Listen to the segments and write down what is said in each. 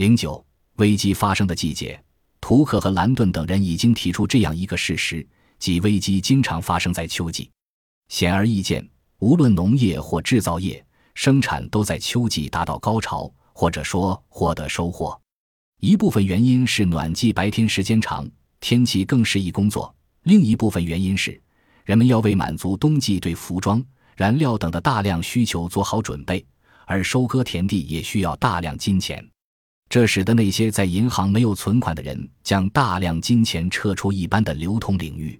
零九危机发生的季节，图克和兰顿等人已经提出这样一个事实，即危机经常发生在秋季。显而易见，无论农业或制造业，生产都在秋季达到高潮，或者说获得收获。一部分原因是暖季白天时间长，天气更适宜工作；另一部分原因是人们要为满足冬季对服装、燃料等的大量需求做好准备，而收割田地也需要大量金钱。这使得那些在银行没有存款的人将大量金钱撤出一般的流通领域。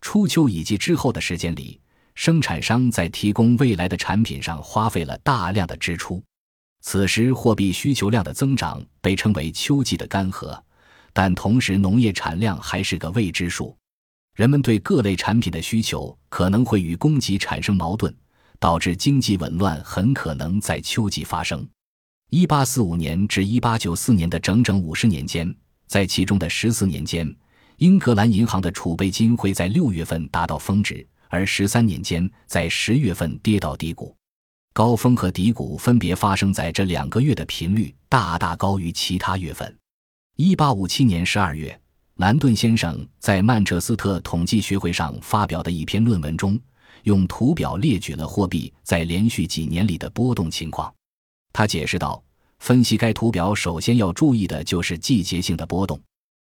初秋以及之后的时间里，生产商在提供未来的产品上花费了大量的支出。此时，货币需求量的增长被称为秋季的干涸，但同时农业产量还是个未知数。人们对各类产品的需求可能会与供给产生矛盾，导致经济紊乱很可能在秋季发生。一八四五年至一八九四年的整整五十年间，在其中的十四年间，英格兰银行的储备金会在六月份达到峰值，而十三年间在十月份跌到低谷。高峰和低谷分别发生在这两个月的频率大大高于其他月份。一八五七年十二月，兰顿先生在曼彻斯特统计学会上发表的一篇论文中，用图表列举了货币在连续几年里的波动情况。他解释道：“分析该图表，首先要注意的就是季节性的波动。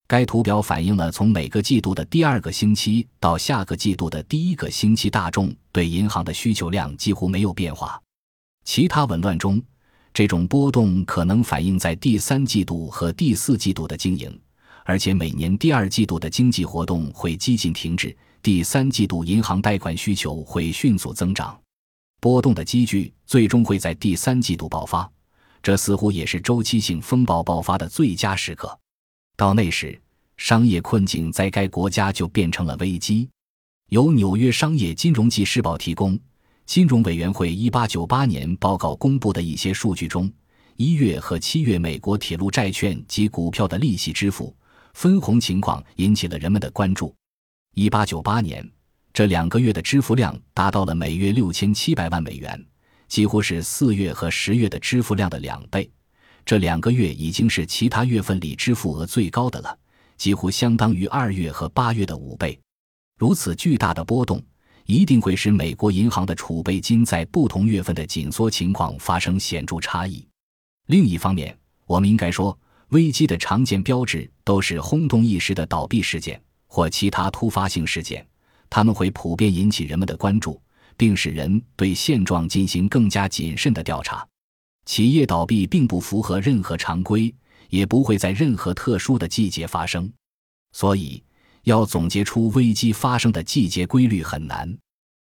该图表反映了从每个季度的第二个星期到下个季度的第一个星期，大众对银行的需求量几乎没有变化。其他紊乱中，这种波动可能反映在第三季度和第四季度的经营，而且每年第二季度的经济活动会几近停滞，第三季度银行贷款需求会迅速增长。”波动的积聚最终会在第三季度爆发，这似乎也是周期性风暴爆发的最佳时刻。到那时，商业困境在该国家就变成了危机。由纽约商业金融纪事报提供，金融委员会1898年报告公布的一些数据中，一月和七月美国铁路债券及股票的利息支付分红情况引起了人们的关注。1898年。这两个月的支付量达到了每月六千七百万美元，几乎是四月和十月的支付量的两倍。这两个月已经是其他月份里支付额最高的了，几乎相当于二月和八月的五倍。如此巨大的波动，一定会使美国银行的储备金在不同月份的紧缩情况发生显著差异。另一方面，我们应该说，危机的常见标志都是轰动一时的倒闭事件或其他突发性事件。他们会普遍引起人们的关注，并使人对现状进行更加谨慎的调查。企业倒闭并不符合任何常规，也不会在任何特殊的季节发生，所以要总结出危机发生的季节规律很难。